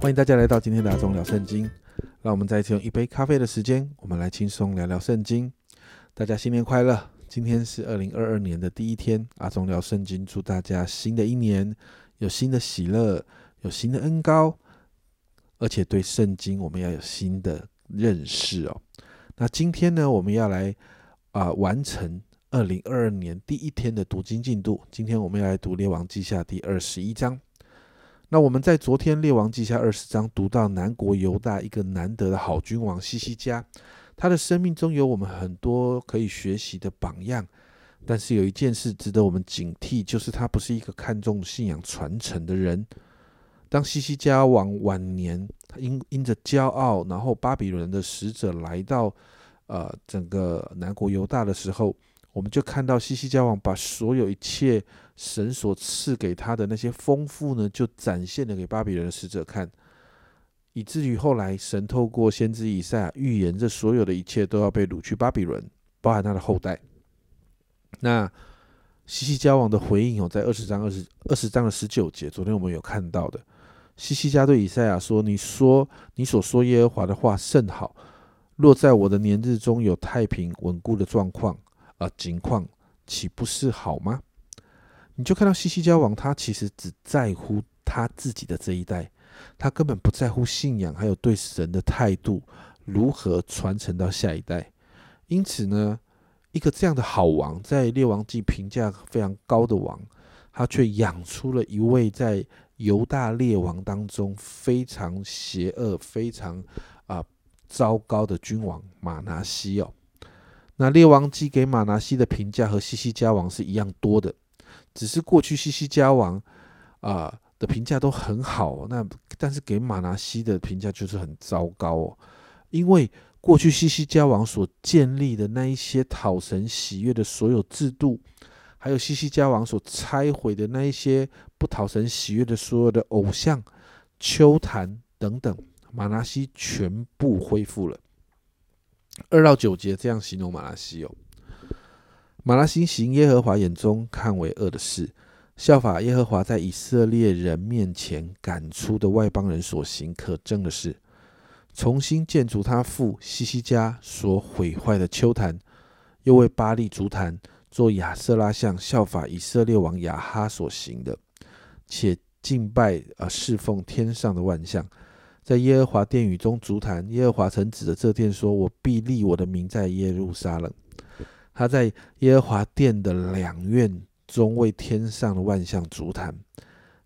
欢迎大家来到今天的阿忠聊圣经。让我们再一次用一杯咖啡的时间，我们来轻松聊聊圣经。大家新年快乐！今天是二零二二年的第一天，阿忠聊圣经，祝大家新的一年有新的喜乐，有新的恩高，而且对圣经我们要有新的认识哦。那今天呢，我们要来啊完成二零二二年第一天的读经进度。今天我们要来读列王记下第二十一章。那我们在昨天列王记下二十章读到南国犹大一个难得的好君王西西家，他的生命中有我们很多可以学习的榜样，但是有一件事值得我们警惕，就是他不是一个看重信仰传承的人。当西西家王晚年，他因因着骄傲，然后巴比伦的使者来到呃整个南国犹大的时候。我们就看到西西加王把所有一切神所赐给他的那些丰富呢，就展现了给巴比伦的使者看，以至于后来神透过先知以赛亚预言，这所有的一切都要被掳去巴比伦，包含他的后代。那西西加王的回应哦，在二十章二十二十章的十九节，昨天我们有看到的，西西加对以赛亚说：“你说你所说耶和华的话甚好，若在我的年日中有太平稳固的状况。”啊，情况岂不是好吗？你就看到西西交王，他其实只在乎他自己的这一代，他根本不在乎信仰，还有对神的态度如何传承到下一代。因此呢，一个这样的好王，在列王记评价非常高的王，他却养出了一位在犹大列王当中非常邪恶、非常啊糟糕的君王马拿西哦。那列王基给马拿西的评价和西西加王是一样多的，只是过去西西加王啊的评价都很好，那但是给马拿西的评价就是很糟糕哦，因为过去西西加王所建立的那一些讨神喜悦的所有制度，还有西西加王所拆毁的那一些不讨神喜悦的所有的偶像、丘坛等等，马拿西全部恢复了。二到九节这样形容马拉西哦，马拉西行耶和华眼中看为恶的事，效法耶和华在以色列人面前赶出的外邦人所行可憎的事，重新建筑他父西西家所毁坏的丘坛，又为巴利足坛做亚瑟拉像，效法以色列王亚哈所行的，且敬拜啊侍奉天上的万象。在耶和华殿宇中足坛，耶和华曾指着这殿说：“我必立我的名在耶路撒冷。”他在耶和华殿的两院中为天上的万象足坛，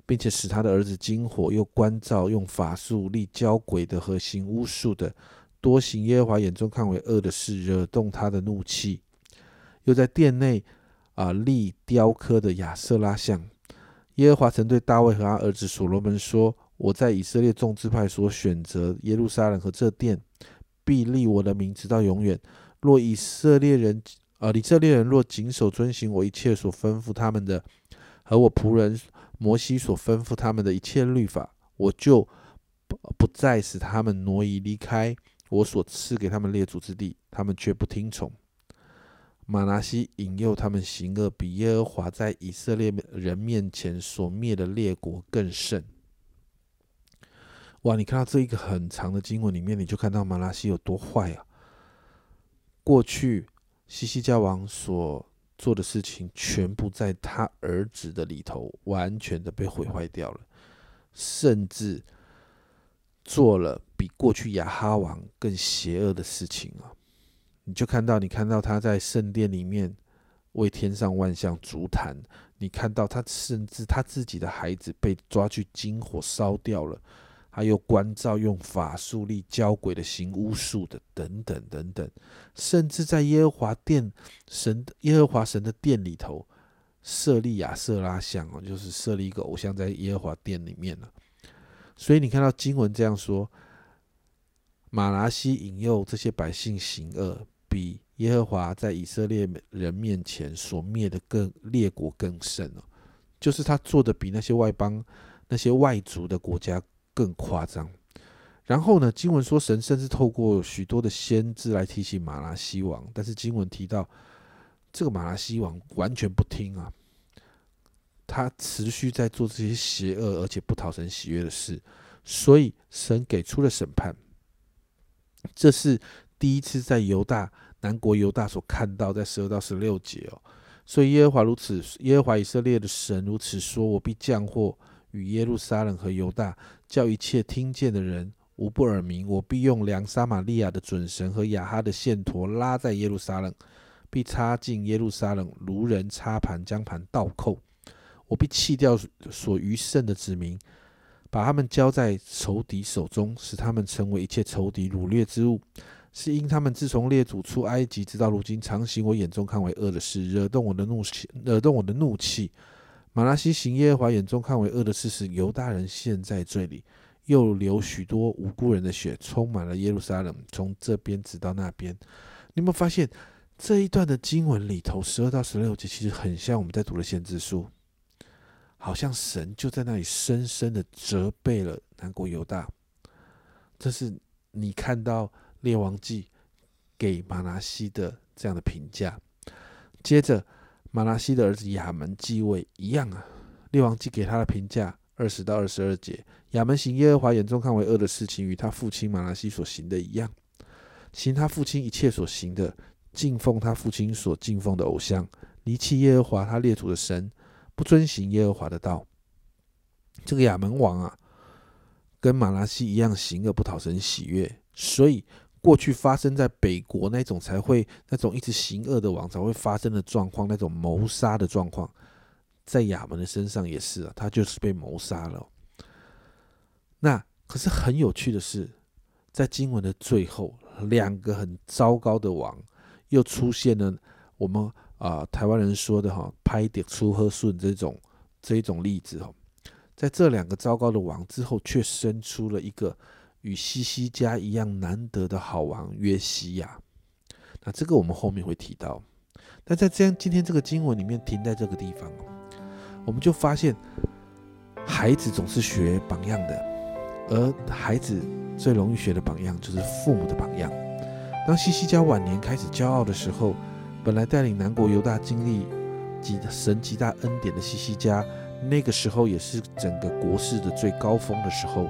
并且使他的儿子金火又关照用法术立交鬼的和行巫术的，多行耶和华眼中看为恶的事，惹动他的怒气。又在殿内啊立雕刻的亚瑟拉像。耶和华曾对大卫和他儿子所罗门说。我在以色列众支派所选择耶路撒冷和这殿，必立我的名直到永远。若以色列人啊，以色列人若谨守遵行我一切所吩咐他们的，和我仆人摩西所吩咐他们的一切律法，我就不不再使他们挪移离开我所赐给他们列祖之地，他们却不听从。马拿西引诱他们行恶，比耶和华在以色列人面前所灭的列国更甚。哇！你看到这一个很长的经文里面，你就看到马拉西有多坏啊！过去西西加王所做的事情，全部在他儿子的里头完全的被毁坏掉了，甚至做了比过去亚哈王更邪恶的事情啊！你就看到，你看到他在圣殿里面为天上万象足坛，你看到他甚至他自己的孩子被抓去金火烧掉了。还有关照用法术力教鬼的行巫术的等等等等，甚至在耶和华殿神耶和华神的殿里头设立亚瑟拉像哦，就是设立一个偶像在耶和华殿里面了。所以你看到经文这样说，马拉西引诱这些百姓行恶，比耶和华在以色列人面前所灭的更列国更甚哦，就是他做的比那些外邦那些外族的国家。更夸张，然后呢？经文说神甚至透过许多的先知来提醒马拉西王，但是经文提到这个马拉西王完全不听啊，他持续在做这些邪恶而且不讨神喜悦的事，所以神给出了审判。这是第一次在犹大南国犹大所看到，在十二到十六节哦。所以耶和华如此，耶和华以色列的神如此说：我必降祸与耶路撒冷和犹大，叫一切听见的人无不耳鸣。我必用量撒玛利亚的准绳和亚哈的线砣拉在耶路撒冷，必插进耶路撒冷，如人插盘，将盘倒扣。我必弃掉所余剩的子民，把他们交在仇敌手中，使他们成为一切仇敌掳掠之物。是因他们自从列祖出埃及，直到如今，常行我眼中看为恶的事，惹动我的怒气，惹动我的怒气。马拉西行耶和华眼中看为恶的事，实犹大人陷在罪里，又流许多无辜人的血，充满了耶路撒冷，从这边直到那边。你有没有发现这一段的经文里头，十二到十六节，其实很像我们在读的先知书。好像神就在那里深深的责备了南国犹大，这是你看到列王记给马拉西的这样的评价。接着，马拉西的儿子亚门继位，一样啊。列王记给他的评价二十到二十二节：亚门行耶和华眼中看为恶的事情，与他父亲马拉西所行的一样，行他父亲一切所行的，敬奉他父亲所敬奉的偶像，离弃耶和华他列祖的神。不遵行耶和华的道，这个亚门王啊，跟马拉西一样行恶不讨神喜悦，所以过去发生在北国那种才会那种一直行恶的王才会发生的状况，那种谋杀的状况，在亚门的身上也是啊，他就是被谋杀了。那可是很有趣的是，在经文的最后，两个很糟糕的王又出现了，我们。啊，台湾人说的哈，拍点出喝顺这种这一种例子哈，在这两个糟糕的王之后，却生出了一个与西西家一样难得的好王约西亚。那这个我们后面会提到。但在这样今天这个经文里面停在这个地方我们就发现孩子总是学榜样的，而孩子最容易学的榜样就是父母的榜样。当西西家晚年开始骄傲的时候。本来带领南国犹大经历极神极大恩典的西西家，那个时候也是整个国势的最高峰的时候。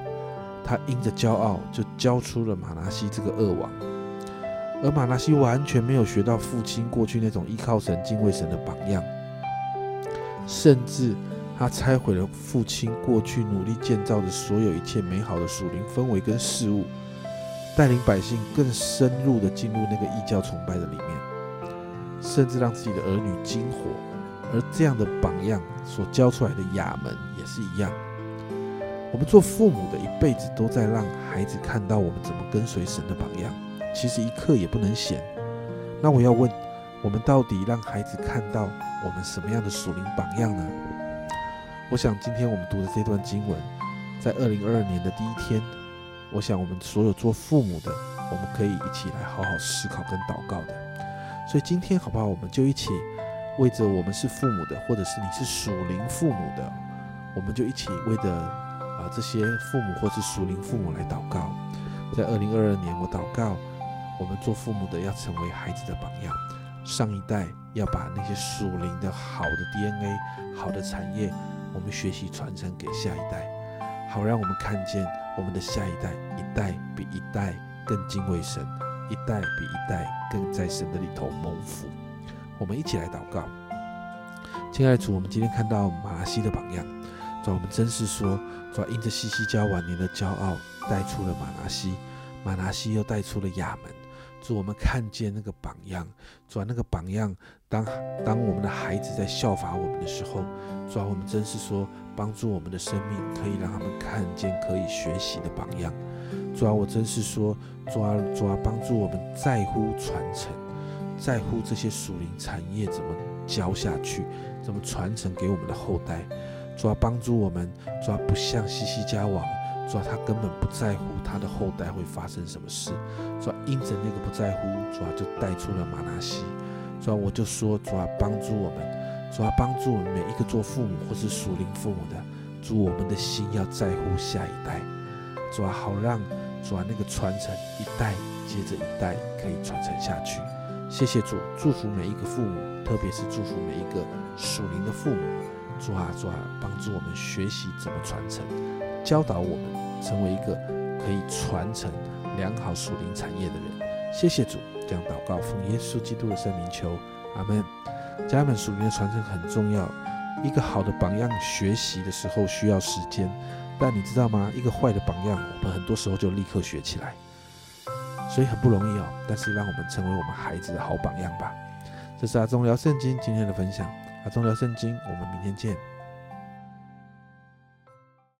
他因着骄傲，就交出了马拿西这个恶王。而马拿西完全没有学到父亲过去那种依靠神、敬畏神的榜样，甚至他拆毁了父亲过去努力建造的所有一切美好的属灵氛围跟事物，带领百姓更深入的进入那个异教崇拜的里面。甚至让自己的儿女惊火，而这样的榜样所教出来的亚门也是一样。我们做父母的一辈子都在让孩子看到我们怎么跟随神的榜样，其实一刻也不能闲。那我要问，我们到底让孩子看到我们什么样的属灵榜样呢？我想今天我们读的这段经文，在二零二二年的第一天，我想我们所有做父母的，我们可以一起来好好思考跟祷告的。所以今天好不好？我们就一起为着我们是父母的，或者是你是属灵父母的，我们就一起为着啊这些父母或是属灵父母来祷告。在二零二二年，我祷告我们做父母的要成为孩子的榜样，上一代要把那些属灵的好的 DNA、好的产业，我们学习传承给下一代，好让我们看见我们的下一代一代比一代更敬畏神。一代比一代更在神的里头蒙福，我们一起来祷告。亲爱的主，我们今天看到马拉西的榜样，主，我们真是说，主因着西西家晚年的骄傲，带出了马拉西，马拉西又带出了亚门。主，我们看见那个榜样，主那个榜样，当当我们的孩子在效法我们的时候，主，我们真是说，帮助我们的生命可以让他们看见可以学习的榜样。主啊，我真是说，主啊，主啊，帮助我们在乎传承，在乎这些属灵产业怎么教下去，怎么传承给我们的后代。主啊，帮助我们，主啊，不像西西家王，主啊，他根本不在乎他的后代会发生什么事。主啊，因着那个不在乎，主啊，就带出了马拿西。主啊，我就说，主啊，帮助我们，主啊，帮助我们每一个做父母或是属灵父母的，主，我们的心要在乎下一代，主啊，好让。主啊，那个传承一代接着一代可以传承下去。谢谢主，祝福每一个父母，特别是祝福每一个属灵的父母。主啊，主啊，帮助我们学习怎么传承，教导我们成为一个可以传承良好属灵产业的人。谢谢主，这样祷告奉耶稣基督的圣名求，阿门。家人们，属灵的传承很重要。一个好的榜样学习的时候需要时间，但你知道吗？一个坏的榜样，我们很多时候就立刻学起来，所以很不容易哦。但是让我们成为我们孩子的好榜样吧。这是阿忠聊圣经今天的分享，阿忠聊圣经，我们明天见。